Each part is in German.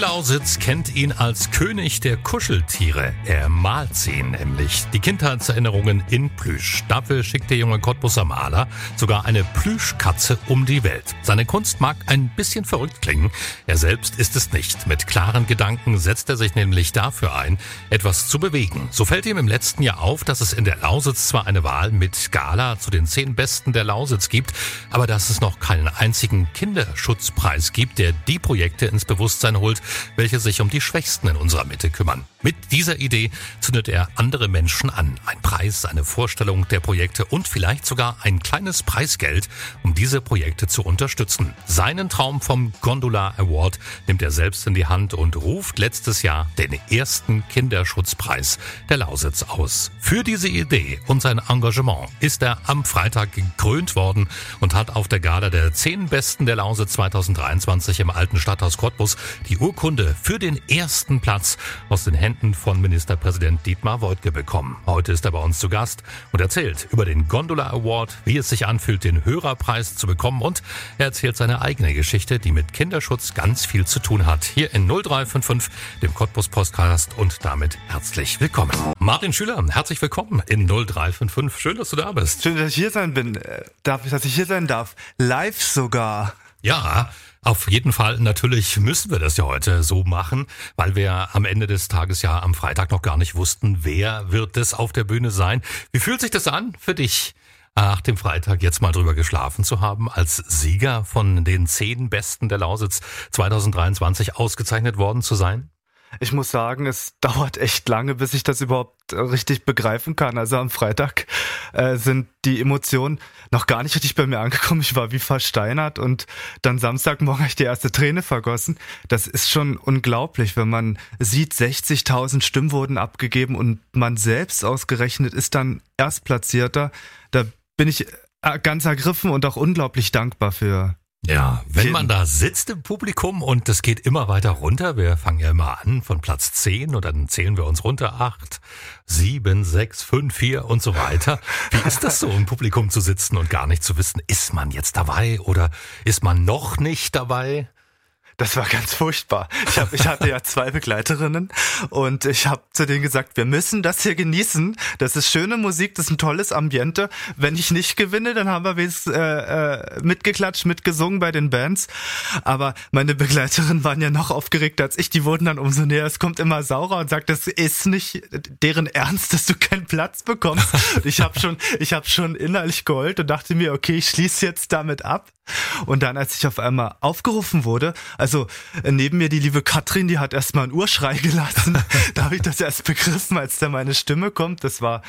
Lausitz kennt ihn als König der Kuscheltiere. Er malt sie nämlich. Die Kindheitserinnerungen in Plüsch. Dafür schickt der junge Cottbuser Maler sogar eine Plüschkatze um die Welt. Seine Kunst mag ein bisschen verrückt klingen. Er selbst ist es nicht. Mit klaren Gedanken setzt er sich nämlich dafür ein, etwas zu bewegen. So fällt ihm im letzten Jahr auf, dass es in der Lausitz zwar eine Wahl mit Gala zu den zehn Besten der Lausitz gibt, aber dass es noch keinen einzigen Kinderschutzpreis gibt, der die Projekte ins Bewusstsein holt, welche sich um die Schwächsten in unserer Mitte kümmern. Mit dieser Idee zündet er andere Menschen an. Ein Preis, eine Vorstellung der Projekte und vielleicht sogar ein kleines Preisgeld, um diese Projekte zu unterstützen. Seinen Traum vom Gondola Award nimmt er selbst in die Hand und ruft letztes Jahr den ersten Kinderschutzpreis der Lausitz aus. Für diese Idee und sein Engagement ist er am Freitag gekrönt worden und hat auf der Gala der zehn Besten der Lausitz 2023 im alten Stadthaus Cottbus die Urkunde für den ersten Platz aus den Händen von Ministerpräsident Dietmar Woidke bekommen. Heute ist er bei uns zu Gast und erzählt über den Gondola Award, wie es sich anfühlt, den Hörerpreis zu bekommen und er erzählt seine eigene Geschichte, die mit Kinderschutz ganz viel zu tun hat. Hier in 0355, dem Cottbus Podcast und damit herzlich willkommen. Martin Schüler, herzlich willkommen in 0355. Schön, dass du da bist. Schön, dass ich hier sein bin. Äh, darf, dass ich hier sein darf. Live sogar. Ja, auf jeden Fall, natürlich müssen wir das ja heute so machen, weil wir am Ende des Tages ja am Freitag noch gar nicht wussten, wer wird es auf der Bühne sein. Wie fühlt sich das an für dich? Nach dem Freitag jetzt mal drüber geschlafen zu haben, als Sieger von den zehn Besten der Lausitz 2023 ausgezeichnet worden zu sein? Ich muss sagen, es dauert echt lange, bis ich das überhaupt äh, richtig begreifen kann. Also am Freitag äh, sind die Emotionen noch gar nicht richtig bei mir angekommen. Ich war wie versteinert und dann Samstagmorgen habe ich die erste Träne vergossen. Das ist schon unglaublich, wenn man sieht, 60.000 Stimmen wurden abgegeben und man selbst ausgerechnet ist dann Erstplatzierter. Da bin ich äh, ganz ergriffen und auch unglaublich dankbar für. Ja, wenn man da sitzt im Publikum und es geht immer weiter runter, wir fangen ja immer an von Platz 10 und dann zählen wir uns runter, 8, 7, 6, 5, 4 und so weiter. Wie ist das so im Publikum zu sitzen und gar nicht zu wissen, ist man jetzt dabei oder ist man noch nicht dabei? Das war ganz furchtbar. Ich, hab, ich hatte ja zwei Begleiterinnen und ich habe zu denen gesagt, wir müssen das hier genießen. Das ist schöne Musik, das ist ein tolles Ambiente. Wenn ich nicht gewinne, dann haben wir wenigstens äh, äh, mitgeklatscht, mitgesungen bei den Bands. Aber meine Begleiterinnen waren ja noch aufgeregt als ich. Die wurden dann umso näher. Es kommt immer saurer und sagt, das ist nicht deren Ernst, dass du keinen Platz bekommst. ich habe schon, ich habe schon innerlich geheult und dachte mir, okay, ich schließe jetzt damit ab. Und dann, als ich auf einmal aufgerufen wurde, also äh, neben mir die liebe Katrin, die hat erstmal einen Urschrei gelassen. da habe ich das erst begriffen, als da meine Stimme kommt. Das war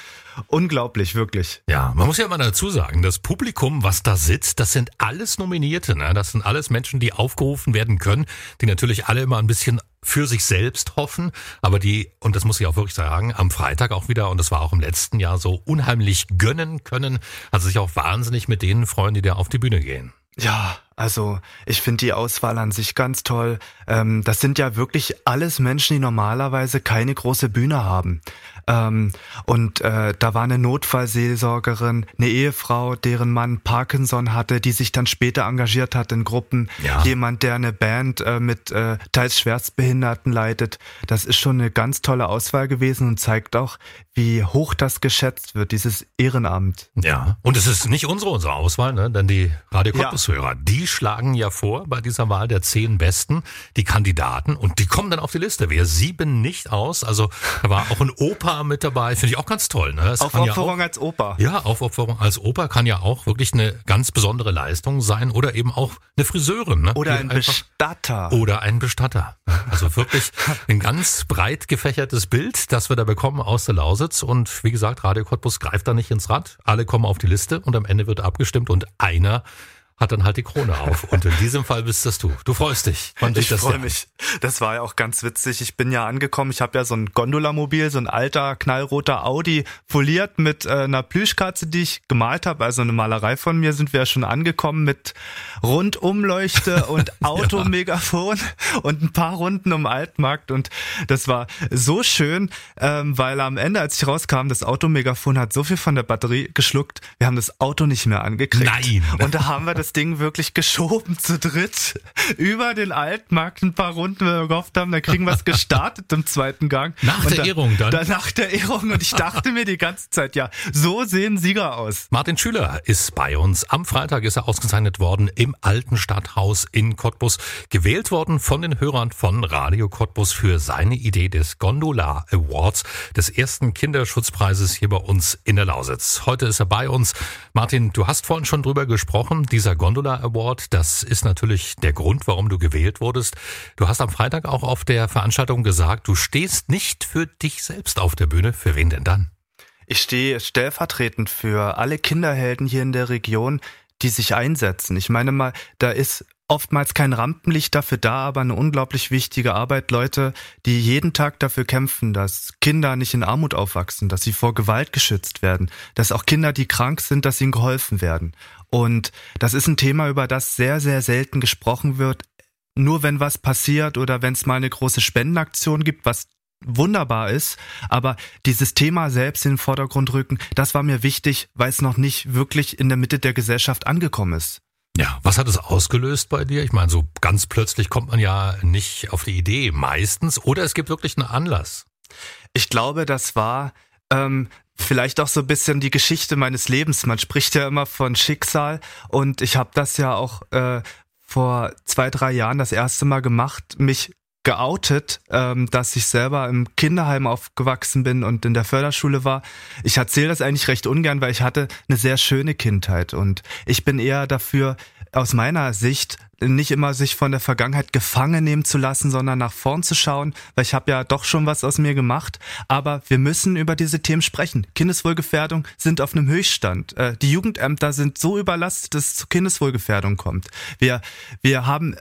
unglaublich, wirklich. Ja, man muss ja mal dazu sagen, das Publikum, was da sitzt, das sind alles Nominierte. Ne? Das sind alles Menschen, die aufgerufen werden können, die natürlich alle immer ein bisschen für sich selbst hoffen, aber die, und das muss ich auch wirklich sagen, am Freitag auch wieder, und das war auch im letzten Jahr so, unheimlich gönnen können, also sich auch wahnsinnig mit denen freuen, die da auf die Bühne gehen. Ja, also ich finde die Auswahl an sich ganz toll. Ähm, das sind ja wirklich alles Menschen, die normalerweise keine große Bühne haben. Ähm, und äh, da war eine Notfallseelsorgerin, eine Ehefrau, deren Mann Parkinson hatte, die sich dann später engagiert hat in Gruppen. Ja. Jemand, der eine Band äh, mit äh, teils Schwerstbehinderten leitet. Das ist schon eine ganz tolle Auswahl gewesen und zeigt auch, wie hoch das geschätzt wird, dieses Ehrenamt. Ja, und es ist nicht unsere, unsere Auswahl, ne? denn die Radio Kottbus-Hörer, ja. die schlagen ja vor bei dieser Wahl der zehn Besten die Kandidaten und die kommen dann auf die Liste. Wir sieben nicht aus, also da war auch ein Opa mit dabei, finde ich auch ganz toll. Ne? Aufopferung ja als Opa. Ja, Aufopferung als Opa kann ja auch wirklich eine ganz besondere Leistung sein oder eben auch eine Friseurin. Ne? Oder ein Bestatter. Oder ein Bestatter. Also wirklich ein ganz breit gefächertes Bild, das wir da bekommen aus der Lausitz. Lausitz und wie gesagt, Radio Cottbus greift da nicht ins Rad. Alle kommen auf die Liste und am Ende wird abgestimmt und einer hat dann halt die Krone auf. Und in diesem Fall bist das du. Du freust dich. Und ich freue mich. Das war ja auch ganz witzig. Ich bin ja angekommen. Ich habe ja so ein Gondolamobil, so ein alter knallroter Audi, foliert mit äh, einer Plüschkatze, die ich gemalt habe. Also eine Malerei von mir sind wir ja schon angekommen mit Rundumleuchte und Automegafon ja. und ein paar Runden um Altmarkt. Und das war so schön, ähm, weil am Ende, als ich rauskam, das Automegafon hat so viel von der Batterie geschluckt. Wir haben das Auto nicht mehr angekriegt. Nein. Und da haben wir das Ding wirklich geschoben zu dritt über den Altmarkt ein paar Runden, weil wir gehofft haben, da kriegen wir es gestartet im zweiten Gang. Nach und der da, Ehrung dann? Da, nach der Ehrung und ich dachte mir die ganze Zeit, ja, so sehen Sieger aus. Martin Schüler ist bei uns. Am Freitag ist er ausgezeichnet worden im Alten Stadthaus in Cottbus. Gewählt worden von den Hörern von Radio Cottbus für seine Idee des Gondola Awards, des ersten Kinderschutzpreises hier bei uns in der Lausitz. Heute ist er bei uns. Martin, du hast vorhin schon drüber gesprochen, dieser Gondola Award, das ist natürlich der Grund, warum du gewählt wurdest. Du hast am Freitag auch auf der Veranstaltung gesagt, du stehst nicht für dich selbst auf der Bühne. Für wen denn dann? Ich stehe stellvertretend für alle Kinderhelden hier in der Region, die sich einsetzen. Ich meine mal, da ist oftmals kein Rampenlicht dafür da, aber eine unglaublich wichtige Arbeit. Leute, die jeden Tag dafür kämpfen, dass Kinder nicht in Armut aufwachsen, dass sie vor Gewalt geschützt werden, dass auch Kinder, die krank sind, dass ihnen geholfen werden. Und das ist ein Thema, über das sehr, sehr selten gesprochen wird. Nur wenn was passiert oder wenn es mal eine große Spendenaktion gibt, was wunderbar ist, aber dieses Thema selbst in den Vordergrund rücken, das war mir wichtig, weil es noch nicht wirklich in der Mitte der Gesellschaft angekommen ist. Ja, was hat es ausgelöst bei dir? Ich meine, so ganz plötzlich kommt man ja nicht auf die Idee meistens oder es gibt wirklich einen Anlass. Ich glaube, das war ähm, vielleicht auch so ein bisschen die Geschichte meines Lebens. Man spricht ja immer von Schicksal und ich habe das ja auch äh, vor zwei, drei Jahren das erste Mal gemacht, mich geoutet, ähm, dass ich selber im Kinderheim aufgewachsen bin und in der Förderschule war. Ich erzähle das eigentlich recht ungern, weil ich hatte eine sehr schöne Kindheit und ich bin eher dafür, aus meiner Sicht nicht immer sich von der Vergangenheit gefangen nehmen zu lassen, sondern nach vorn zu schauen, weil ich habe ja doch schon was aus mir gemacht. Aber wir müssen über diese Themen sprechen. Kindeswohlgefährdung sind auf einem Höchststand. Äh, die Jugendämter sind so überlastet, dass es zu Kindeswohlgefährdung kommt. Wir, wir haben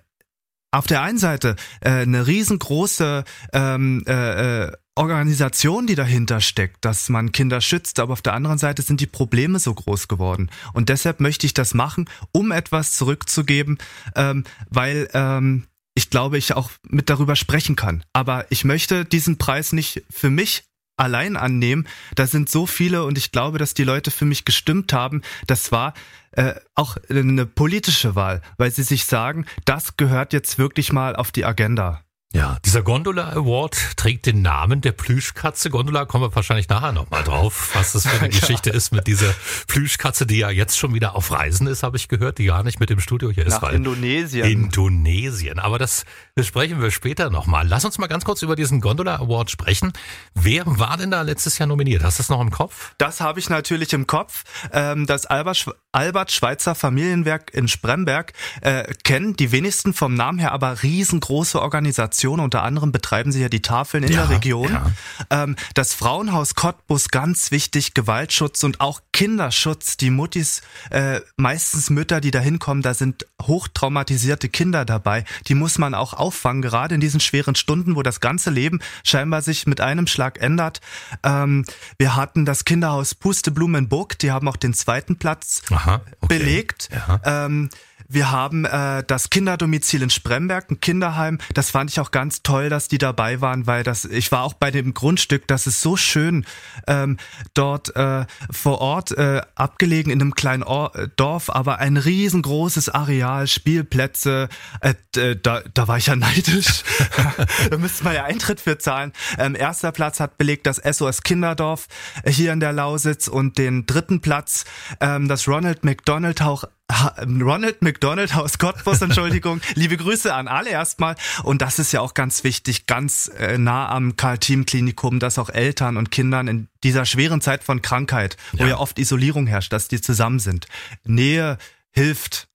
auf der einen Seite äh, eine riesengroße ähm, äh, äh, Organisation, die dahinter steckt, dass man Kinder schützt, aber auf der anderen Seite sind die Probleme so groß geworden. Und deshalb möchte ich das machen, um etwas zurückzugeben, ähm, weil ähm, ich glaube, ich auch mit darüber sprechen kann. Aber ich möchte diesen Preis nicht für mich allein annehmen. Da sind so viele und ich glaube, dass die Leute für mich gestimmt haben. Das war äh, auch eine politische Wahl, weil sie sich sagen, das gehört jetzt wirklich mal auf die Agenda. Ja, dieser Gondola Award trägt den Namen der Plüschkatze. Gondola kommen wir wahrscheinlich nachher nochmal drauf, was das für eine ja. Geschichte ist mit dieser Plüschkatze, die ja jetzt schon wieder auf Reisen ist, habe ich gehört, die gar nicht mit dem Studio hier Nach ist. Indonesien. Indonesien. Aber das besprechen wir später nochmal. Lass uns mal ganz kurz über diesen Gondola Award sprechen. Wer war denn da letztes Jahr nominiert? Hast du das noch im Kopf? Das habe ich natürlich im Kopf. Ähm, das Albert Schweitzer Familienwerk in Spremberg äh, kennen die wenigsten vom Namen her, aber riesengroße Organisation Organisation. Unter anderem betreiben sie ja die Tafeln in ja, der Region. Ja. Ähm, das Frauenhaus Cottbus, ganz wichtig, Gewaltschutz und auch Kinderschutz. Die Muttis, äh, meistens Mütter, die da hinkommen, da sind hochtraumatisierte Kinder dabei. Die muss man auch auffangen, gerade in diesen schweren Stunden, wo das ganze Leben scheinbar sich mit einem Schlag ändert. Ähm, wir hatten das Kinderhaus Pusteblumenburg, die haben auch den zweiten Platz Aha, okay. belegt. Ja. Ähm, wir haben äh, das Kinderdomizil in Spremberg, ein Kinderheim. Das fand ich auch ganz toll, dass die dabei waren, weil das, ich war auch bei dem Grundstück, das ist so schön ähm, dort äh, vor Ort äh, abgelegen in einem kleinen Or äh, Dorf, aber ein riesengroßes Areal, Spielplätze. Äh, da, da war ich ja neidisch. da müsste man ja Eintritt für zahlen. Ähm, erster Platz hat belegt das SOS Kinderdorf hier in der Lausitz und den dritten Platz ähm, das Ronald McDonald Ronald McDonald aus Cottbus, Entschuldigung. Liebe Grüße an alle erstmal. Und das ist ja auch ganz wichtig, ganz äh, nah am Karl-Team-Klinikum, dass auch Eltern und Kindern in dieser schweren Zeit von Krankheit, wo ja, ja oft Isolierung herrscht, dass die zusammen sind. Nähe hilft.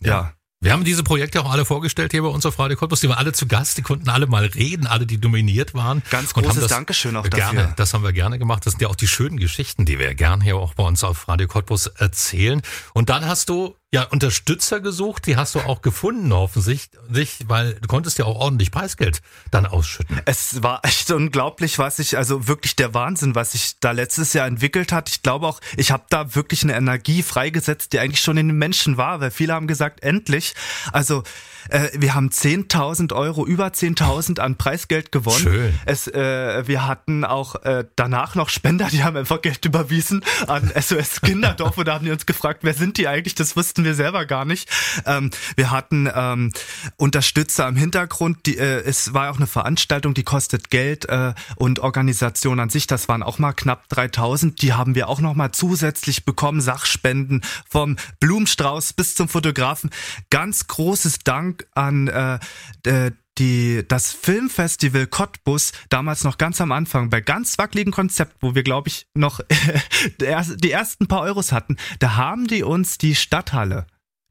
ja. ja. Wir haben diese Projekte auch alle vorgestellt hier bei uns auf Radio Cottbus. Die waren alle zu Gast, die konnten alle mal reden, alle, die dominiert waren. Ganz großes das Dankeschön auch gerne, dafür. Das haben wir gerne gemacht. Das sind ja auch die schönen Geschichten, die wir gerne hier auch bei uns auf Radio Cottbus erzählen. Und dann hast du Ja, Unterstützer gesucht, die hast du auch gefunden offensichtlich, weil du konntest ja auch ordentlich Preisgeld dann ausschütten. Es war echt unglaublich, was ich, also wirklich der Wahnsinn, was sich da letztes Jahr entwickelt hat. Ich glaube auch, ich habe da wirklich eine Energie freigesetzt, die eigentlich schon in den Menschen war, weil viele haben gesagt, endlich. Also äh, wir haben 10.000 Euro, über 10.000 an Preisgeld gewonnen. Schön. Es, äh, wir hatten auch äh, danach noch Spender, die haben einfach Geld überwiesen an SOS Kinderdorf und da haben die uns gefragt, wer sind die eigentlich? Das wussten wir selber gar nicht. Ähm, wir hatten ähm, Unterstützer im Hintergrund. Die, äh, es war auch eine Veranstaltung, die kostet Geld äh, und Organisation an sich. Das waren auch mal knapp 3.000. Die haben wir auch noch mal zusätzlich bekommen. Sachspenden vom Blumenstrauß bis zum Fotografen. Ganz großes Dank an äh, die, das Filmfestival Cottbus, damals noch ganz am Anfang, bei ganz wackeligen Konzept, wo wir, glaube ich, noch die ersten paar Euros hatten, da haben die uns die Stadthalle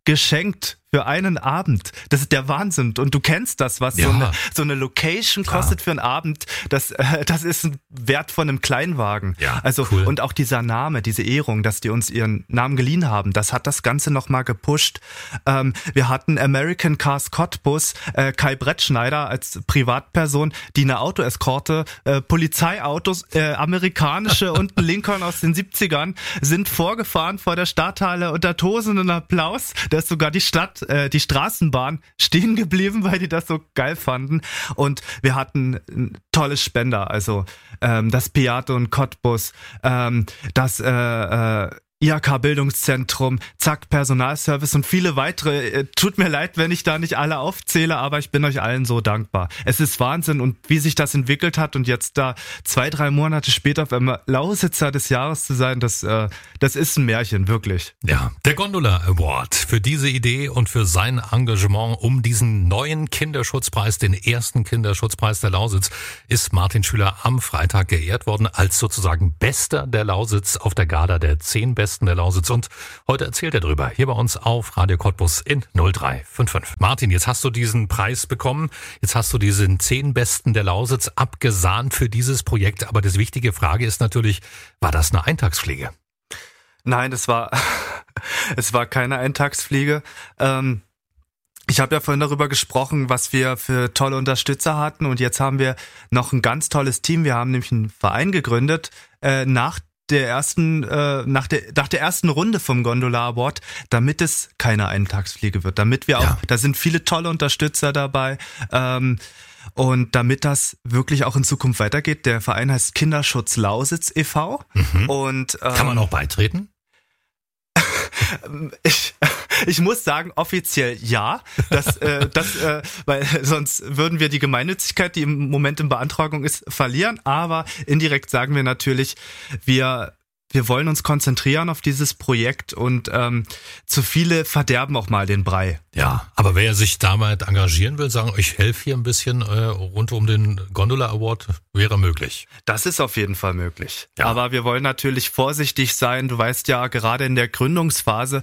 geschenkt für einen Abend. Das ist der Wahnsinn. Und du kennst das, was ja. so, eine, so eine Location Klar. kostet für einen Abend. Das, äh, das ist ein Wert von einem Kleinwagen. Ja, also cool. und auch dieser Name, diese Ehrung, dass die uns ihren Namen geliehen haben, das hat das Ganze nochmal gepusht. Ähm, wir hatten American Cars Cottbus, äh, Kai Brettschneider als Privatperson, die eine Autoeskorte, äh, Polizeiautos, äh, amerikanische und ein Lincoln aus den 70ern sind vorgefahren vor der Stadthalle unter tosenden Applaus. Da ist sogar die Stadt äh, die Straßenbahn stehen geblieben, weil die das so geil fanden. Und wir hatten ein tolles Spender, also ähm, das Piato und Cottbus, ähm, das äh, äh, IHK-Bildungszentrum, Zack, Personalservice und viele weitere. Äh, tut mir leid, wenn ich da nicht alle aufzähle, aber ich bin euch allen so dankbar. Es ist Wahnsinn und wie sich das entwickelt hat und jetzt da zwei, drei Monate später auf einmal Lausitzer des Jahres zu sein, das, äh, das ist ein Märchen, wirklich. Ja, der Gondola Award für diese Idee und für sein Engagement um diesen neuen Kinderschutzpreis, den ersten Kinderschutzpreis der Lausitz, ist Martin Schüler am Freitag geehrt worden als sozusagen Bester der Lausitz auf der Gala der zehn Besten Westen der Lausitz. Und heute erzählt er darüber, hier bei uns auf Radio Cottbus in 0355. Martin, jetzt hast du diesen Preis bekommen. Jetzt hast du diesen zehn Besten der Lausitz abgesahnt für dieses Projekt. Aber das wichtige Frage ist natürlich, war das eine Eintagsfliege? Nein, es war, es war keine Eintagsfliege. Ähm ich habe ja vorhin darüber gesprochen, was wir für tolle Unterstützer hatten und jetzt haben wir noch ein ganz tolles Team. Wir haben nämlich einen Verein gegründet äh, nach der ersten, äh, nach, der, nach der ersten Runde vom Gondola Award, damit es keine Eintagsfliege wird, damit wir auch, ja. da sind viele tolle Unterstützer dabei. Ähm, und damit das wirklich auch in Zukunft weitergeht, der Verein heißt Kinderschutz Lausitz e.V. Mhm. Und ähm, kann man auch beitreten? ich, ich muss sagen, offiziell ja. Das, äh, das, äh, weil sonst würden wir die Gemeinnützigkeit, die im Moment in Beantragung ist, verlieren. Aber indirekt sagen wir natürlich, wir wir wollen uns konzentrieren auf dieses Projekt und ähm, zu viele verderben auch mal den Brei. Ja, aber wer sich damit engagieren will, sagen, ich helfe hier ein bisschen äh, rund um den Gondola Award, wäre möglich. Das ist auf jeden Fall möglich. Ja. Aber wir wollen natürlich vorsichtig sein. Du weißt ja, gerade in der Gründungsphase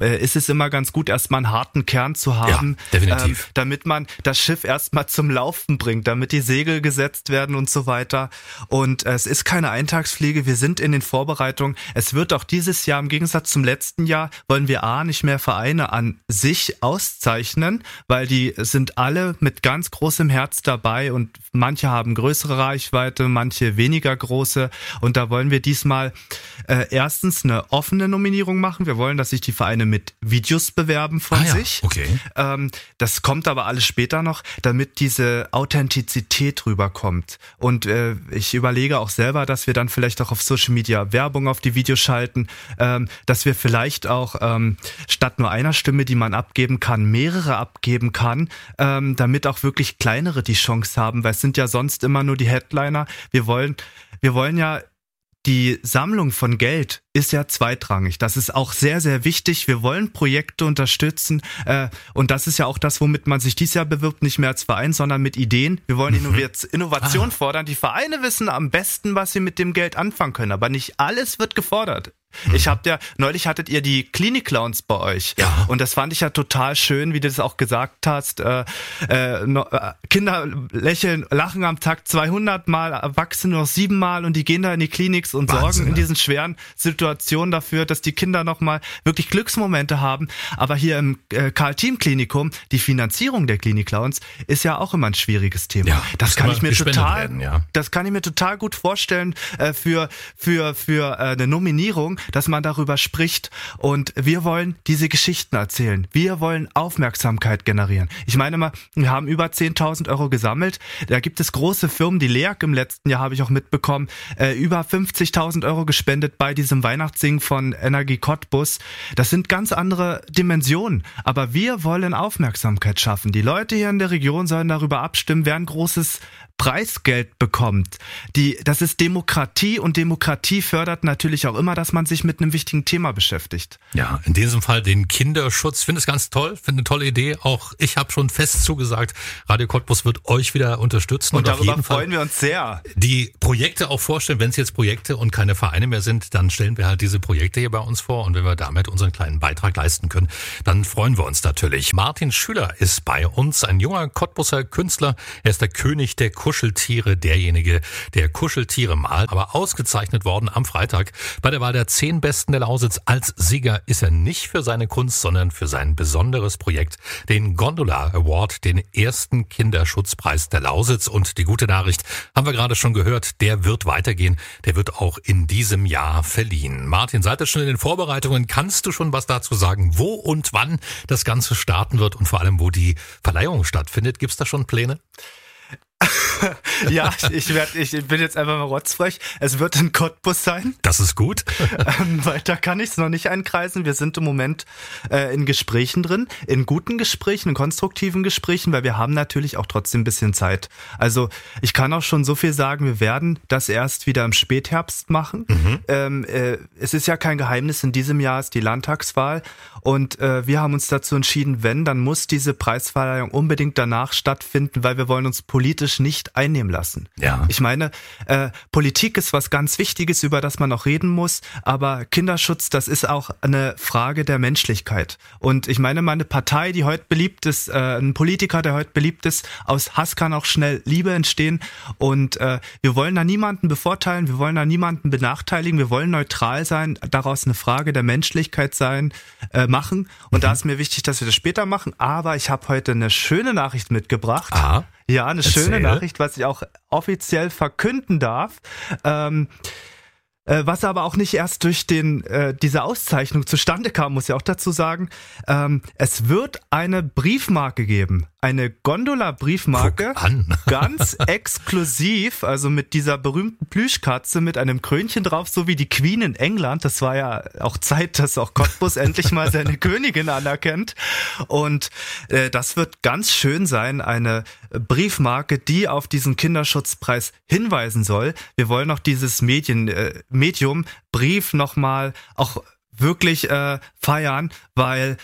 äh, ist es immer ganz gut, erstmal einen harten Kern zu haben. Ja, definitiv. Ähm, damit man das Schiff erstmal zum Laufen bringt, damit die Segel gesetzt werden und so weiter. Und äh, es ist keine Eintagsfliege. Wir sind in den Vorbereitungen. Es wird auch dieses Jahr im Gegensatz zum letzten Jahr, wollen wir A, nicht mehr Vereine an sich auszeichnen, weil die sind alle mit ganz großem Herz dabei und manche haben größere Reichweite, manche weniger große. Und da wollen wir diesmal äh, erstens eine offene Nominierung machen. Wir wollen, dass sich die Vereine mit Videos bewerben von ah, ja. sich. Okay. Ähm, das kommt aber alles später noch, damit diese Authentizität rüberkommt. Und äh, ich überlege auch selber, dass wir dann vielleicht auch auf Social Media Werbung auf die Videos schalten, ähm, dass wir vielleicht auch ähm, statt nur einer Stimme, die man abgeben abgeben kann, mehrere abgeben kann, ähm, damit auch wirklich kleinere die Chance haben, weil es sind ja sonst immer nur die Headliner. Wir wollen, wir wollen ja die Sammlung von Geld ist ja zweitrangig. Das ist auch sehr, sehr wichtig. Wir wollen Projekte unterstützen. Äh, und das ist ja auch das, womit man sich dieses Jahr bewirbt, nicht mehr als Verein, sondern mit Ideen. Wir wollen mhm. Innovation ah. fordern. Die Vereine wissen am besten, was sie mit dem Geld anfangen können. Aber nicht alles wird gefordert. Ich habt ja, neulich hattet ihr die Klinik-Clowns bei euch. Ja. Und das fand ich ja total schön, wie du das auch gesagt hast. Äh, äh, no, äh, Kinder lächeln, lachen am Tag 200 Mal, Erwachsene noch sieben Mal und die gehen da in die Kliniks und Wahnsinn, sorgen in diesen schweren Situationen dafür, dass die Kinder nochmal wirklich Glücksmomente haben. Aber hier im äh, Karl-Team-Klinikum, die Finanzierung der Klinik-Clowns ist ja auch immer ein schwieriges Thema. Ja, das kann ich mir total, werden, ja. das kann ich mir total gut vorstellen äh, für für für äh, eine Nominierung, dass man darüber spricht. Und wir wollen diese Geschichten erzählen. Wir wollen Aufmerksamkeit generieren. Ich meine mal, wir haben über 10.000 Euro gesammelt. Da gibt es große Firmen, die LEAG im letzten Jahr habe ich auch mitbekommen, äh, über 50.000 Euro gespendet bei diesem Weihnachtssingen von Energie Cottbus. Das sind ganz andere Dimensionen. Aber wir wollen Aufmerksamkeit schaffen. Die Leute hier in der Region sollen darüber abstimmen, wer ein großes Preisgeld bekommt. Die, das ist Demokratie und Demokratie fördert natürlich auch immer, dass man sich mit einem wichtigen Thema beschäftigt. Ja, in diesem Fall den Kinderschutz. Finde es ganz toll, finde eine tolle Idee. Auch ich habe schon fest zugesagt, Radio Cottbus wird euch wieder unterstützen Und, auf darüber jeden Fall freuen wir uns sehr. die Projekte auch vorstellen. Wenn es jetzt Projekte und keine Vereine mehr sind, dann stellen wir halt diese Projekte hier bei uns vor. Und wenn wir damit unseren kleinen Beitrag leisten können, dann freuen wir uns natürlich. Martin Schüler ist bei uns, ein junger Cottbusser Künstler. Er ist der König der Kuscheltiere, derjenige, der Kuscheltiere malt. Aber ausgezeichnet worden am Freitag bei der Wahl der zehn Besten der Lausitz. Als Sieger ist er nicht für seine Kunst, sondern für sein besonderes Projekt, den Gondola Award, den ersten Kinderschutzpreis der Lausitz. Und die gute Nachricht haben wir gerade schon gehört, der wird weitergehen. Der wird auch in diesem Jahr verliehen. Martin, seid ihr schon in den Vorbereitungen? Kannst du schon was dazu sagen, wo und wann das Ganze starten wird und vor allem, wo die Verleihung stattfindet? Gibt's da schon Pläne? Ja, ich werd, ich bin jetzt einfach mal rotzfrech. Es wird ein Cottbus sein. Das ist gut. Ähm, weiter kann ich es noch nicht einkreisen. Wir sind im Moment äh, in Gesprächen drin, in guten Gesprächen, in konstruktiven Gesprächen, weil wir haben natürlich auch trotzdem ein bisschen Zeit. Also ich kann auch schon so viel sagen, wir werden das erst wieder im Spätherbst machen. Ähm, äh, es ist ja kein Geheimnis, in diesem Jahr ist die Landtagswahl und äh, wir haben uns dazu entschieden, wenn, dann muss diese Preisverleihung unbedingt danach stattfinden, weil wir wollen uns politisch nicht einnehmen lassen. Ja. Ich meine, äh, Politik ist was ganz Wichtiges, über das man auch reden muss, aber Kinderschutz, das ist auch eine Frage der Menschlichkeit. Und ich meine, meine Partei, die heute beliebt ist, äh, ein Politiker, der heute beliebt ist, aus Hass kann auch schnell Liebe entstehen. Und äh, wir wollen da niemanden bevorteilen, wir wollen da niemanden benachteiligen, wir wollen neutral sein, daraus eine Frage der Menschlichkeit sein, äh, machen. Und da ist mir wichtig, dass wir das später machen. Aber ich habe heute eine schöne Nachricht mitgebracht. Ah, Ja, eine Erzähl. schöne Nachricht, was ich auch offiziell verkünden darf. Ähm, äh, was aber auch nicht erst durch den äh, diese Auszeichnung zustande kam, muss ich auch dazu sagen. Ähm, es wird eine Briefmarke geben, eine Gondola-Briefmarke, ganz exklusiv, also mit dieser berühmten Plüschkatze mit einem Krönchen drauf, so wie die Queen in England. Das war ja auch Zeit, dass auch Cottbus endlich mal seine Königin anerkennt. Und äh, das wird ganz schön sein, eine Briefmarke, die auf diesen Kinderschutzpreis hinweisen soll. Wir wollen auch dieses Medien, äh, Medium Brief nochmal auch wirklich äh, feiern, weil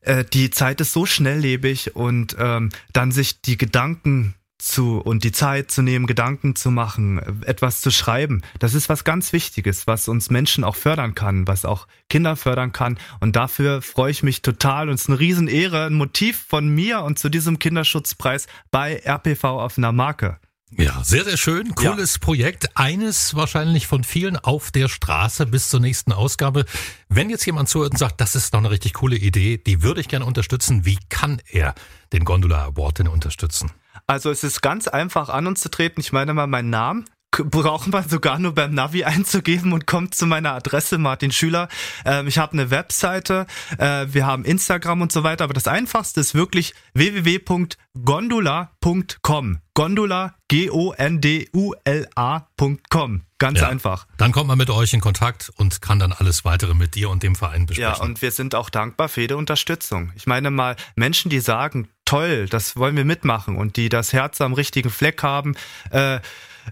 äh, die Zeit ist so schnelllebig und ähm, dann sich die Gedanken zu und die Zeit zu nehmen, Gedanken zu machen, äh, etwas zu schreiben. Das ist was ganz Wichtiges, was uns Menschen auch fördern kann, was auch Kinder fördern kann. Und dafür freue ich mich total und es ist eine Riesenehre, ein Motiv von mir und zu diesem Kinderschutzpreis bei RPV auf einer Marke. Ja, sehr, sehr schön. Cooles Projekt. Eines wahrscheinlich von vielen auf der Straße bis zur nächsten Ausgabe. Wenn jetzt jemand zuhört und sagt, das ist doch eine richtig coole Idee, die würde ich gerne unterstützen, wie kann er den Gondola Award denn unterstützen? Also es ist ganz einfach an uns zu treten. Ich meine mal, meinen Namen braucht man sogar nur beim Navi einzugeben und kommt zu meiner Adresse Martin Schüler. Ähm, ich habe eine Webseite, äh, wir haben Instagram und so weiter, aber das einfachste ist wirklich www.gondola.com. Gondola, G-O-N-D-U-L-A.com. Ganz Ja. einfach. Dann kommt man mit euch in Kontakt und kann dann alles weitere mit dir und dem Verein besprechen. Ja, und wir sind auch dankbar für jede Unterstützung. Ich meine mal, Menschen, die sagen, toll, das wollen wir mitmachen und die das Herz am richtigen Fleck haben, äh,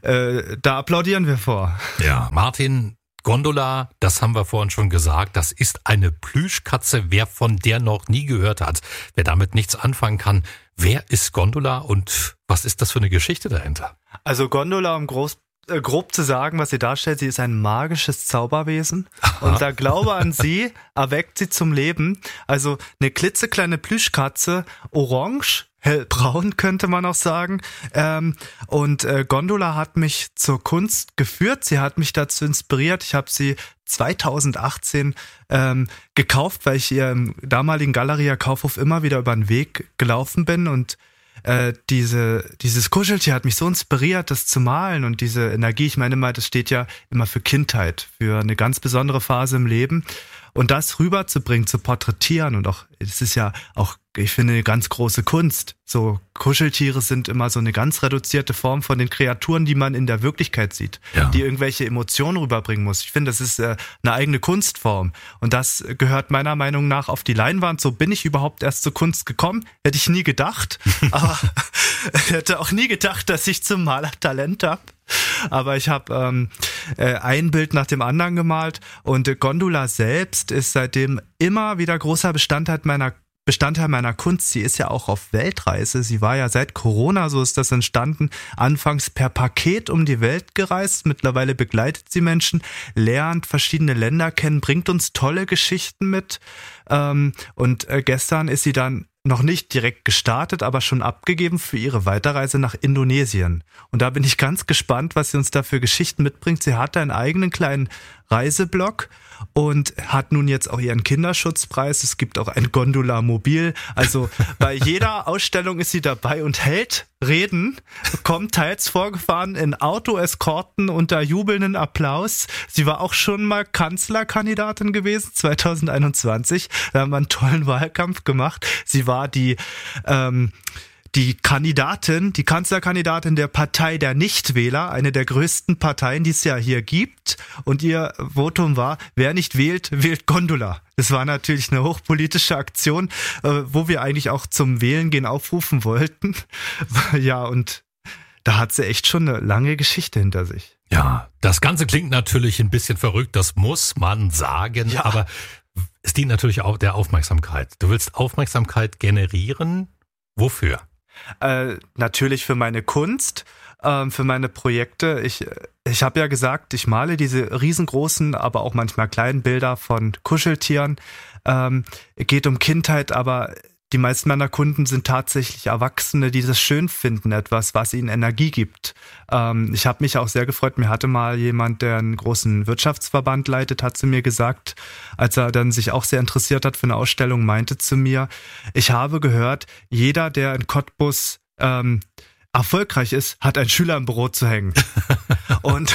äh, da applaudieren wir vor. Ja, Martin, Gondola, das haben wir vorhin schon gesagt, das ist eine Plüschkatze. Wer von der noch nie gehört hat, wer damit nichts anfangen kann, wer ist Gondola und was ist das für eine Geschichte dahinter? Also Gondola, um groß äh, grob zu sagen, was sie darstellt, sie ist ein magisches Zauberwesen und der Glaube an sie erweckt sie zum Leben. Also eine klitzekleine Plüschkatze, orange, hellbraun könnte man auch sagen. Ähm, und äh, Gondola hat mich zur Kunst geführt. Sie hat mich dazu inspiriert. Ich habe sie 2018 ähm, gekauft, weil ich ihr im damaligen Galeria Kaufhof immer wieder über den Weg gelaufen bin und äh, diese, dieses Kuscheltier hat mich so inspiriert, das zu malen und diese Energie, ich meine mal, das steht ja immer für Kindheit, für eine ganz besondere Phase im Leben. Und das rüberzubringen, zu porträtieren und auch, es ist ja auch, ich finde, eine ganz große Kunst. So Kuscheltiere sind immer so eine ganz reduzierte Form von den Kreaturen, die man in der Wirklichkeit sieht, ja. die irgendwelche Emotionen rüberbringen muss. Ich finde, das ist äh, eine eigene Kunstform. Und das gehört meiner Meinung nach auf die Leinwand. So bin ich überhaupt erst zur Kunst gekommen. Hätte ich nie gedacht. aber hätte auch nie gedacht, dass ich zum Maler Talent habe. Aber ich habe ähm, äh, ein Bild nach dem anderen gemalt und äh, Gondola selbst ist seitdem immer wieder großer Bestandteil meiner Bestandteil meiner Kunst. Sie ist ja auch auf Weltreise. Sie war ja seit Corona, so ist das entstanden, anfangs per Paket um die Welt gereist. Mittlerweile begleitet sie Menschen, lernt verschiedene Länder kennen, bringt uns tolle Geschichten mit. Ähm, und äh, gestern ist sie dann noch nicht direkt gestartet, aber schon abgegeben für ihre Weiterreise nach Indonesien. Und da bin ich ganz gespannt, was sie uns da für Geschichten mitbringt. Sie hat einen eigenen kleinen Reiseblog und hat nun jetzt auch ihren Kinderschutzpreis. Es gibt auch ein Gondola Mobil. Also bei jeder Ausstellung ist sie dabei und hält Reden, kommt teils vorgefahren in Autoeskorten unter jubelnden Applaus. Sie war auch schon mal Kanzlerkandidatin gewesen, 2021. Da haben wir einen tollen Wahlkampf gemacht. Sie war die ähm, die Kandidatin, die Kanzlerkandidatin der Partei der Nichtwähler, eine der größten Parteien, die es ja hier gibt. Und ihr Votum war, wer nicht wählt, wählt Gondola. Das war natürlich eine hochpolitische Aktion, äh, wo wir eigentlich auch zum Wählen gehen aufrufen wollten. ja, und da hat sie echt schon eine lange Geschichte hinter sich. Ja, das Ganze klingt natürlich ein bisschen verrückt, das muss man sagen, ja. aber es dient natürlich auch der Aufmerksamkeit. Du willst Aufmerksamkeit generieren. Wofür? Äh, natürlich für meine Kunst, äh, für meine Projekte. Ich, ich habe ja gesagt, ich male diese riesengroßen, aber auch manchmal kleinen Bilder von Kuscheltieren. Ähm, geht um Kindheit, aber die meisten meiner Kunden sind tatsächlich Erwachsene, die das schön finden, etwas, was ihnen Energie gibt. Ähm, ich habe mich auch sehr gefreut. Mir hatte mal jemand, der einen großen Wirtschaftsverband leitet, hat zu mir gesagt, als er dann sich auch sehr interessiert hat für eine Ausstellung, meinte zu mir, ich habe gehört, jeder, der in Cottbus ähm, erfolgreich ist, hat ein Schüler im Büro zu hängen. und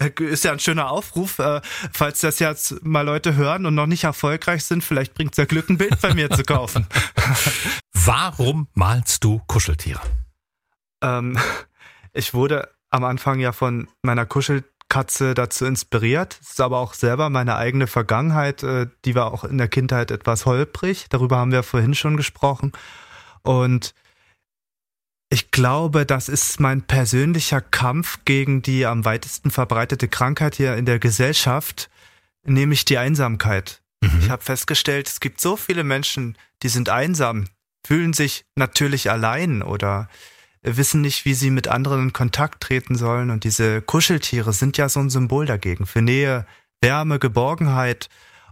äh, ist ja ein schöner Aufruf, äh, falls das jetzt mal Leute hören und noch nicht erfolgreich sind, vielleicht bringt es ja Glück, ein Bild bei mir zu kaufen. Warum malst du Kuscheltiere? Ähm, ich wurde am Anfang ja von meiner Kuschelkatze dazu inspiriert. Es ist aber auch selber meine eigene Vergangenheit, äh, die war auch in der Kindheit etwas holprig. Darüber haben wir vorhin schon gesprochen. Und ich glaube, das ist mein persönlicher Kampf gegen die am weitesten verbreitete Krankheit hier in der Gesellschaft, nämlich die Einsamkeit. Mhm. Ich habe festgestellt, es gibt so viele Menschen, die sind einsam, fühlen sich natürlich allein oder wissen nicht, wie sie mit anderen in Kontakt treten sollen. Und diese Kuscheltiere sind ja so ein Symbol dagegen, für Nähe, Wärme, Geborgenheit.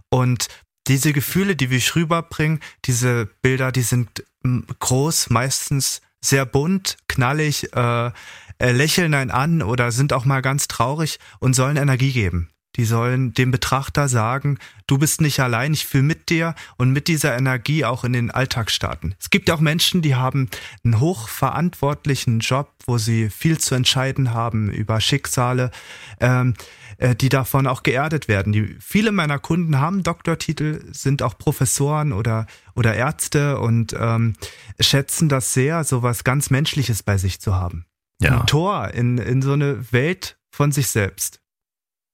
Und diese Gefühle, die wir rüberbringen, diese Bilder, die sind groß, meistens sehr bunt, knallig, äh, äh, lächeln einen an oder sind auch mal ganz traurig und sollen Energie geben. Die sollen dem Betrachter sagen, du bist nicht allein, ich fühle mit dir und mit dieser Energie auch in den Alltag starten. Es gibt auch Menschen, die haben einen hochverantwortlichen Job, wo sie viel zu entscheiden haben über Schicksale, ähm, äh, die davon auch geerdet werden. Die, viele meiner Kunden haben Doktortitel, sind auch Professoren oder, oder Ärzte und ähm, schätzen das sehr, so was ganz Menschliches bei sich zu haben. Ja. Ein Tor in, in so eine Welt von sich selbst.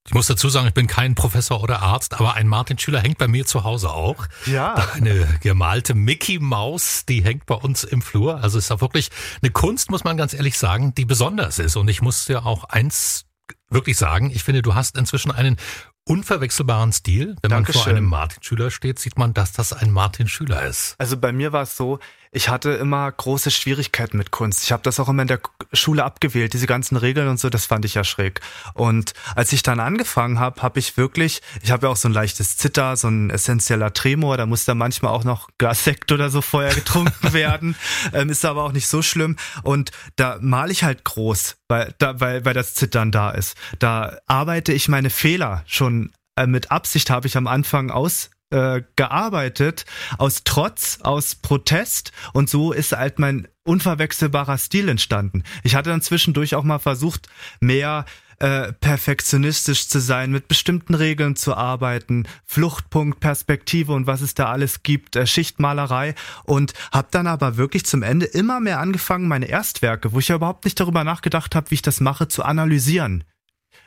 Ich muss dazu sagen, ich bin kein Professor oder Arzt, aber ein Martin Schüler hängt bei mir zu Hause auch. Ja. Eine gemalte Mickey Maus, die hängt bei uns im Flur. Also es ist auch wirklich eine Kunst, muss man ganz ehrlich sagen, die besonders ist. Und ich muss dir auch eins wirklich sagen, ich finde, du hast inzwischen einen unverwechselbaren Stil. Wenn Dankeschön. man vor einem Martin Schüler steht, sieht man, dass das ein Martin Schüler ist. Also bei mir war es so, ich hatte immer große Schwierigkeiten mit Kunst. Ich habe das auch immer in der Schule abgewählt, diese ganzen Regeln und so, das fand ich ja schräg. Und als ich dann angefangen habe, habe ich wirklich, ich habe ja auch so ein leichtes Zitter, so ein essentieller Tremor, da muss da manchmal auch noch Glassekt oder so vorher getrunken werden, ähm, ist aber auch nicht so schlimm. Und da male ich halt groß, weil, da, weil, weil das Zittern da ist. Da arbeite ich meine Fehler schon äh, mit Absicht habe ich am Anfang aus äh, gearbeitet, aus Trotz, aus Protest. Und so ist halt mein unverwechselbarer Stil entstanden. Ich hatte dann zwischendurch auch mal versucht, mehr äh, perfektionistisch zu sein, mit bestimmten Regeln zu arbeiten, Fluchtpunkt, Perspektive und was es da alles gibt, äh, Schichtmalerei. Und habe dann aber wirklich zum Ende immer mehr angefangen, meine Erstwerke, wo ich ja überhaupt nicht darüber nachgedacht habe, wie ich das mache, zu analysieren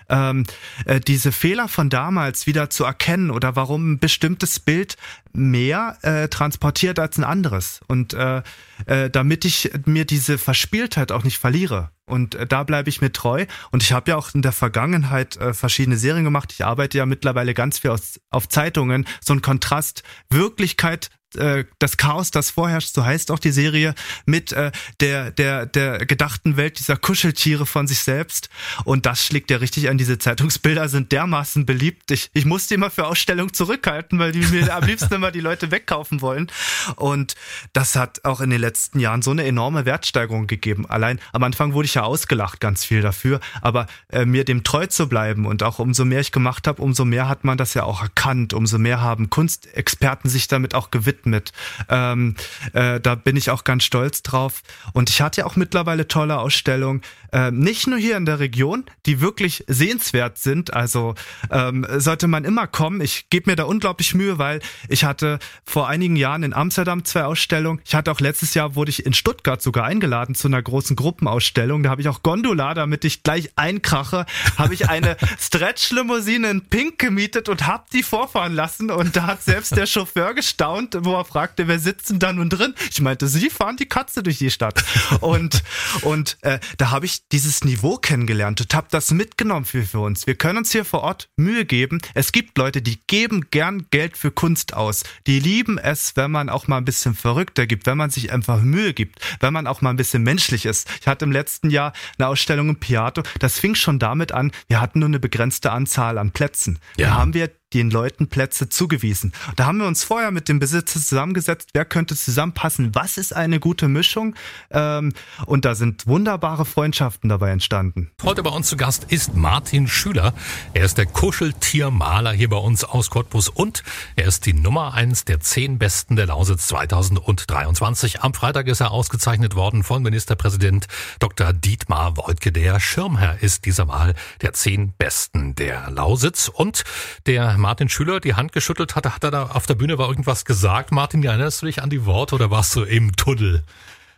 ähm, äh, diese Fehler von damals wieder zu erkennen oder warum ein bestimmtes Bild mehr äh, transportiert als ein anderes. Und äh, äh, damit ich mir diese Verspieltheit auch nicht verliere. Und äh, da bleibe ich mir treu. Und ich habe ja auch in der Vergangenheit äh, verschiedene Serien gemacht. Ich arbeite ja mittlerweile ganz viel aus, auf Zeitungen. So ein Kontrast, Wirklichkeit äh, das Chaos, das vorherrscht, so heißt auch die Serie, mit äh, der, der, der gedachten Welt dieser Kuscheltiere von sich selbst. Und das schlägt ja richtig an. Diese Zeitungsbilder sind dermaßen beliebt. Ich, ich muss die immer für Ausstellung zurückhalten, weil die mir am liebsten immer die Leute wegkaufen wollen. Und das hat auch in den letzten Jahren so eine enorme Wertsteigerung gegeben. Allein am Anfang wurde ich ja ausgelacht ganz viel dafür, aber äh, mir dem treu zu bleiben und auch umso mehr ich gemacht habe, umso mehr hat man das ja auch erkannt, umso mehr haben Kunstexperten sich damit auch gewidmet mit. Ähm, äh, da bin ich auch ganz stolz drauf. Und ich hatte ja auch mittlerweile tolle Ausstellungen, äh, nicht nur hier in der Region, die wirklich sehenswert sind. Also ähm, sollte man immer kommen. Ich gebe mir da unglaublich Mühe, weil ich hatte vor einigen Jahren in Amsterdam zwei Ausstellungen. Ich hatte auch letztes Jahr, wurde ich in Stuttgart sogar eingeladen zu einer großen Gruppenausstellung. Da habe ich auch Gondola, damit ich gleich einkrache, habe ich eine Stretch-Limousine in Pink gemietet und habe die vorfahren lassen. Und da hat selbst der Chauffeur gestaunt, wo er fragte, wer sitzt denn da nun drin? Ich meinte, sie fahren die Katze durch die Stadt. Und, und äh, da habe ich dieses Niveau kennengelernt und habe das mitgenommen für, für uns. Wir können uns hier vor Ort Mühe geben. Es gibt Leute, die geben gern Geld für Kunst aus. Die lieben es, wenn man auch mal ein bisschen verrückter gibt, wenn man sich einfach Mühe gibt, wenn man auch mal ein bisschen menschlich ist. Ich hatte im letzten Jahr eine Ausstellung im Piato. Das fing schon damit an, wir hatten nur eine begrenzte Anzahl an Plätzen. Ja. Da haben wir den Leuten Plätze zugewiesen. Da haben wir uns vorher mit dem Besitzer zusammengesetzt, wer könnte zusammenpassen, was ist eine gute Mischung. Ähm, und da sind wunderbare Freundschaften dabei entstanden. Heute bei uns zu Gast ist Martin Schüler. Er ist der Kuscheltiermaler hier bei uns aus Cottbus und er ist die Nummer eins der zehn Besten der Lausitz 2023. Am Freitag ist er ausgezeichnet worden von Ministerpräsident Dr. Dietmar Woidke. Der Schirmherr ist dieser Wahl der zehn Besten der Lausitz und der Martin Schüler die Hand geschüttelt hatte, hat er da auf der Bühne war irgendwas gesagt. Martin, erinnerst du dich an die Worte oder warst du im Tunnel?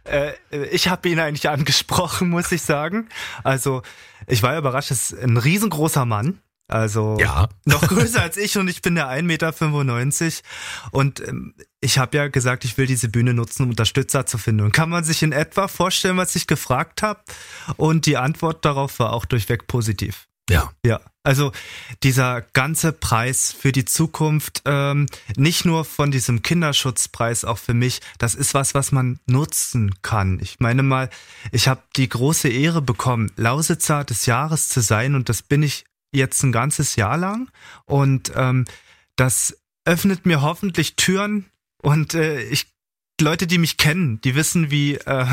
Äh, ich habe ihn eigentlich angesprochen, muss ich sagen. Also ich war überrascht, es ist ein riesengroßer Mann. Also ja. noch größer als ich und ich bin der 1,95 Meter. Und ähm, ich habe ja gesagt, ich will diese Bühne nutzen, um Unterstützer zu finden. Und kann man sich in etwa vorstellen, was ich gefragt habe? Und die Antwort darauf war auch durchweg positiv. Ja. Ja. Also dieser ganze Preis für die Zukunft, ähm, nicht nur von diesem Kinderschutzpreis, auch für mich, das ist was, was man nutzen kann. Ich meine mal, ich habe die große Ehre bekommen, Lausitzer des Jahres zu sein und das bin ich jetzt ein ganzes Jahr lang. Und ähm, das öffnet mir hoffentlich Türen und äh, ich Leute, die mich kennen, die wissen, wie, äh,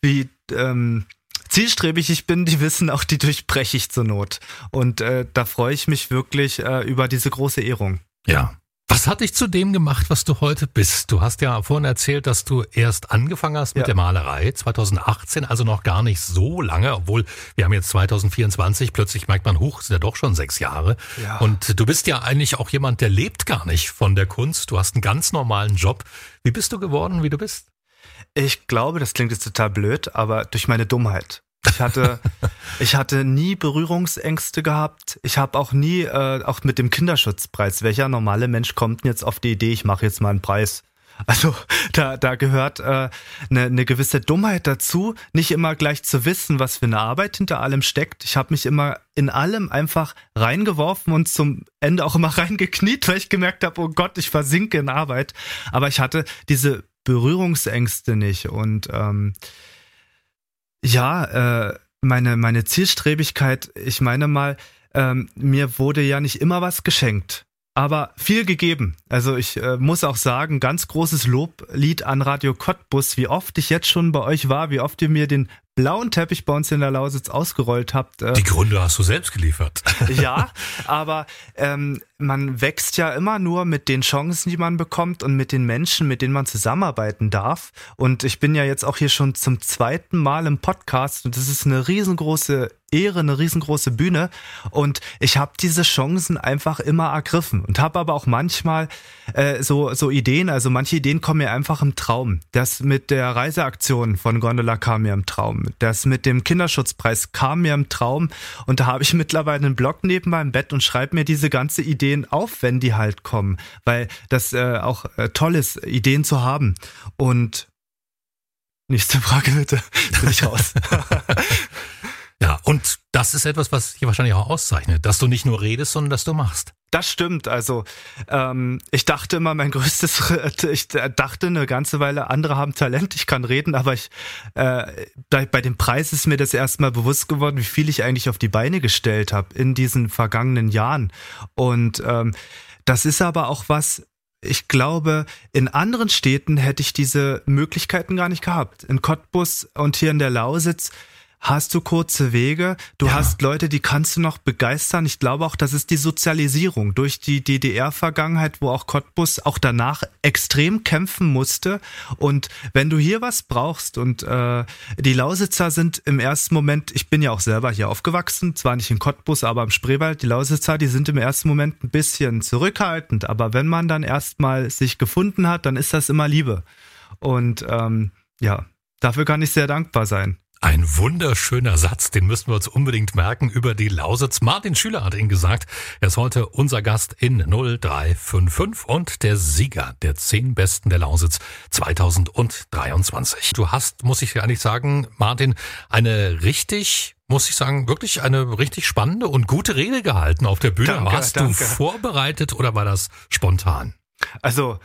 wie ähm, zielstrebig ich bin, die wissen auch, die durchbreche ich zur Not. Und äh, da freue ich mich wirklich äh, über diese große Ehrung. Ja. Was hat dich zu dem gemacht, was du heute bist? Du hast ja vorhin erzählt, dass du erst angefangen hast mit ja. der Malerei 2018, also noch gar nicht so lange, obwohl wir haben jetzt 2024, plötzlich merkt man, hoch, sind ja doch schon sechs Jahre. Ja. Und du bist ja eigentlich auch jemand, der lebt gar nicht von der Kunst. Du hast einen ganz normalen Job. Wie bist du geworden, wie du bist? Ich glaube, das klingt jetzt total blöd, aber durch meine Dummheit. Ich hatte, ich hatte nie Berührungsängste gehabt. Ich habe auch nie, äh, auch mit dem Kinderschutzpreis, welcher normale Mensch kommt jetzt auf die Idee, ich mache jetzt mal einen Preis. Also da, da gehört eine äh, ne, ne gewisse Dummheit dazu, nicht immer gleich zu wissen, was für eine Arbeit hinter allem steckt. Ich habe mich immer in allem einfach reingeworfen und zum Ende auch immer reingekniet, weil ich gemerkt habe, oh Gott, ich versinke in Arbeit. Aber ich hatte diese Berührungsängste nicht und ähm, ja, äh, meine, meine Zielstrebigkeit, ich meine mal, ähm, mir wurde ja nicht immer was geschenkt aber viel gegeben. Also ich äh, muss auch sagen, ganz großes Loblied an Radio Cottbus, wie oft ich jetzt schon bei euch war, wie oft ihr mir den blauen Teppich bei uns in der Lausitz ausgerollt habt. Äh, Die Gründe hast du selbst geliefert. ja, aber ähm, man wächst ja immer nur mit den Chancen, die man bekommt und mit den Menschen, mit denen man zusammenarbeiten darf. Und ich bin ja jetzt auch hier schon zum zweiten Mal im Podcast und das ist eine riesengroße Ehre, eine riesengroße Bühne. Und ich habe diese Chancen einfach immer ergriffen und habe aber auch manchmal äh, so, so Ideen, also manche Ideen kommen mir einfach im Traum. Das mit der Reiseaktion von Gondola kam mir im Traum. Das mit dem Kinderschutzpreis kam mir im Traum. Und da habe ich mittlerweile einen Blog neben meinem Bett und schreibe mir diese ganze Ideen auf, wenn die halt kommen. Weil das äh, auch äh, toll ist, Ideen zu haben. Und nächste Frage bitte. Bin ich raus. Ja, und das ist etwas, was hier wahrscheinlich auch auszeichnet, dass du nicht nur redest, sondern dass du machst. Das stimmt. Also ähm, ich dachte immer, mein größtes, ich dachte eine ganze Weile, andere haben Talent, ich kann reden, aber ich äh, bei, bei dem Preis ist mir das erstmal bewusst geworden, wie viel ich eigentlich auf die Beine gestellt habe in diesen vergangenen Jahren. Und ähm, das ist aber auch was, ich glaube, in anderen Städten hätte ich diese Möglichkeiten gar nicht gehabt. In Cottbus und hier in der Lausitz hast du kurze Wege, du ja. hast Leute, die kannst du noch begeistern. Ich glaube auch, das ist die Sozialisierung durch die DDR-Vergangenheit, wo auch Cottbus auch danach extrem kämpfen musste. Und wenn du hier was brauchst und äh, die Lausitzer sind im ersten Moment, ich bin ja auch selber hier aufgewachsen, zwar nicht in Cottbus, aber im Spreewald, die Lausitzer, die sind im ersten Moment ein bisschen zurückhaltend, aber wenn man dann erstmal sich gefunden hat, dann ist das immer Liebe. Und ähm, ja, dafür kann ich sehr dankbar sein. Ein wunderschöner Satz, den müssen wir uns unbedingt merken über die Lausitz. Martin Schüler hat ihn gesagt. Er ist heute unser Gast in 0355 und der Sieger der zehn Besten der Lausitz 2023. Du hast, muss ich ehrlich sagen, Martin, eine richtig muss ich sagen, wirklich eine richtig spannende und gute Rede gehalten auf der Bühne. Danke, Warst danke. du vorbereitet oder war das spontan? Also,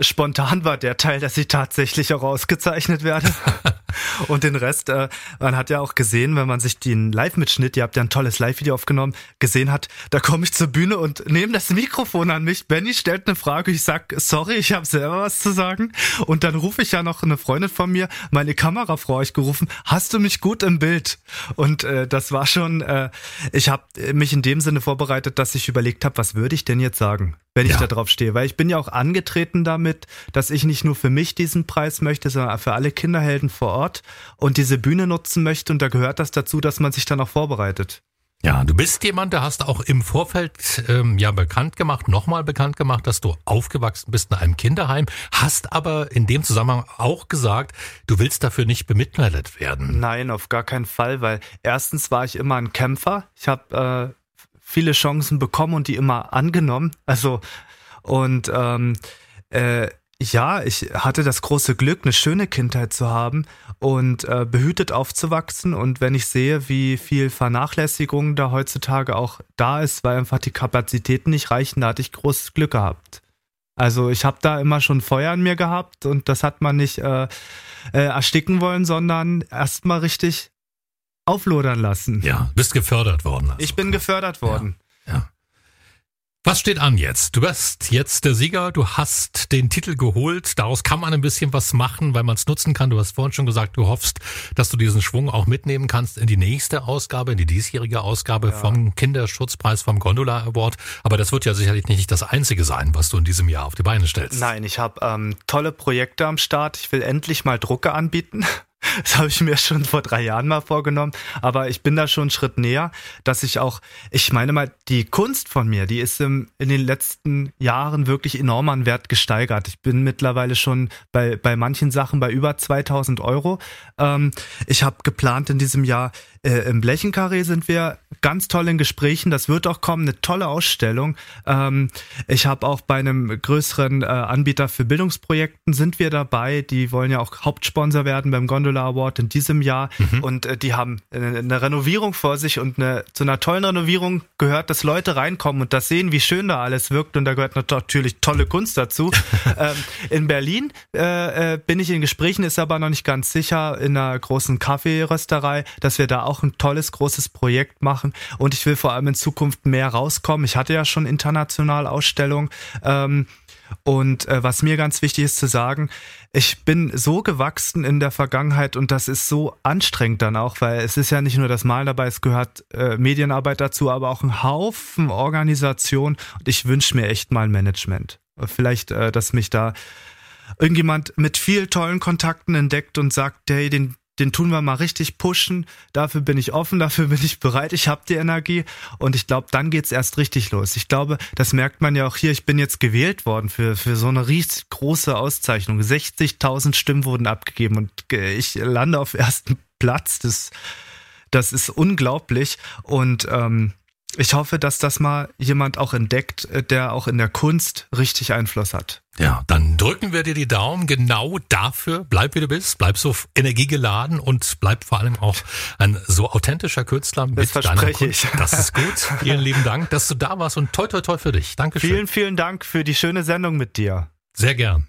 spontan war der Teil, dass ich tatsächlich auch ausgezeichnet werde. Und den Rest, äh, man hat ja auch gesehen, wenn man sich den Live-Mitschnitt, ihr habt ja ein tolles Live-Video aufgenommen, gesehen hat, da komme ich zur Bühne und nehme das Mikrofon an mich. Benny stellt eine Frage, ich sag, sorry, ich habe selber was zu sagen. Und dann rufe ich ja noch eine Freundin von mir, meine Kamerafrau ich gerufen, hast du mich gut im Bild? Und äh, das war schon, äh, ich habe mich in dem Sinne vorbereitet, dass ich überlegt habe, was würde ich denn jetzt sagen? Wenn ich ja. da drauf stehe. Weil ich bin ja auch angetreten damit, dass ich nicht nur für mich diesen Preis möchte, sondern für alle Kinderhelden vor Ort und diese Bühne nutzen möchte. Und da gehört das dazu, dass man sich dann auch vorbereitet. Ja, du bist jemand, der hast auch im Vorfeld ähm, ja bekannt gemacht, nochmal bekannt gemacht, dass du aufgewachsen bist in einem Kinderheim, hast aber in dem Zusammenhang auch gesagt, du willst dafür nicht bemitleidet werden. Nein, auf gar keinen Fall, weil erstens war ich immer ein Kämpfer. Ich habe äh, viele Chancen bekommen und die immer angenommen. Also und ähm, äh, ja, ich hatte das große Glück, eine schöne Kindheit zu haben und äh, behütet aufzuwachsen. Und wenn ich sehe, wie viel Vernachlässigung da heutzutage auch da ist, weil einfach die Kapazitäten nicht reichen, da hatte ich großes Glück gehabt. Also ich habe da immer schon Feuer in mir gehabt und das hat man nicht äh, äh, ersticken wollen, sondern erstmal richtig auflodern lassen. Ja, bist gefördert worden. Also. Ich bin gefördert worden. Ja, ja. Was steht an jetzt? Du bist jetzt der Sieger, du hast den Titel geholt, daraus kann man ein bisschen was machen, weil man es nutzen kann. Du hast vorhin schon gesagt, du hoffst, dass du diesen Schwung auch mitnehmen kannst in die nächste Ausgabe, in die diesjährige Ausgabe ja. vom Kinderschutzpreis vom Gondola Award. Aber das wird ja sicherlich nicht das Einzige sein, was du in diesem Jahr auf die Beine stellst. Nein, ich habe ähm, tolle Projekte am Start. Ich will endlich mal Drucke anbieten. Das habe ich mir schon vor drei Jahren mal vorgenommen. Aber ich bin da schon einen Schritt näher, dass ich auch, ich meine mal, die Kunst von mir, die ist im, in den letzten Jahren wirklich enorm an Wert gesteigert. Ich bin mittlerweile schon bei, bei manchen Sachen bei über 2000 Euro. Ähm, ich habe geplant in diesem Jahr Äh, Im Blechenkarree sind wir ganz toll in Gesprächen. Das wird auch kommen, eine tolle Ausstellung. Ähm, ich habe auch bei einem größeren äh, Anbieter für Bildungsprojekten sind wir dabei. Die wollen ja auch Hauptsponsor werden beim Gondola Award in diesem Jahr. Mhm. Und äh, die haben eine, eine, Renovierung vor sich und eine, zu einer tollen Renovierung gehört, dass Leute reinkommen und das sehen, wie schön da alles wirkt. Und da gehört natürlich tolle Kunst dazu. ähm, in Berlin äh, äh, bin ich in Gesprächen, ist aber noch nicht ganz sicher, in einer großen Kaffeerösterei, dass wir da auch ein tolles, großes Projekt machen. Und ich will vor allem in Zukunft mehr rauskommen. Ich hatte ja schon international Ausstellungen. Ähm, und äh, was mir ganz wichtig ist zu sagen, ich bin so gewachsen in der Vergangenheit und das ist so anstrengend dann auch, weil es ist ja nicht nur das Malen dabei, es gehört äh, Medienarbeit dazu, aber auch ein Haufen Organisation und ich wünsche mir echt mal ein Management. Vielleicht, äh, dass mich da irgendjemand mit viel tollen Kontakten entdeckt und sagt, hey, den den tun wir mal richtig pushen. Dafür bin ich offen, dafür bin ich bereit. Ich habe die Energie und ich glaube, dann geht's erst richtig los. Ich glaube, das merkt man ja auch hier. Ich bin jetzt gewählt worden für für so eine riesig große Auszeichnung. 60.000 Stimmen wurden abgegeben und ich lande auf ersten Platz. Das das ist unglaublich und ähm, ich hoffe, dass das mal jemand auch entdeckt, äh, der auch in der Kunst richtig Einfluss hat. Ja, dann drücken wir dir die Daumen genau dafür. Bleib wie du bist, bleib so energiegeladen und bleib vor allem auch ein so authentischer Künstler mit das verspreche Ich. Das ist gut. Vielen lieben Dank, dass du da warst und toi toi toi für dich. Dankeschön. Vielen, vielen Dank für die schöne Sendung mit dir. Sehr gern.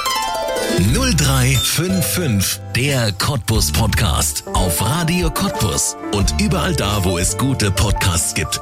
0355, der Cottbus Podcast. Auf Radio Cottbus und überall da, wo es gute Podcasts gibt.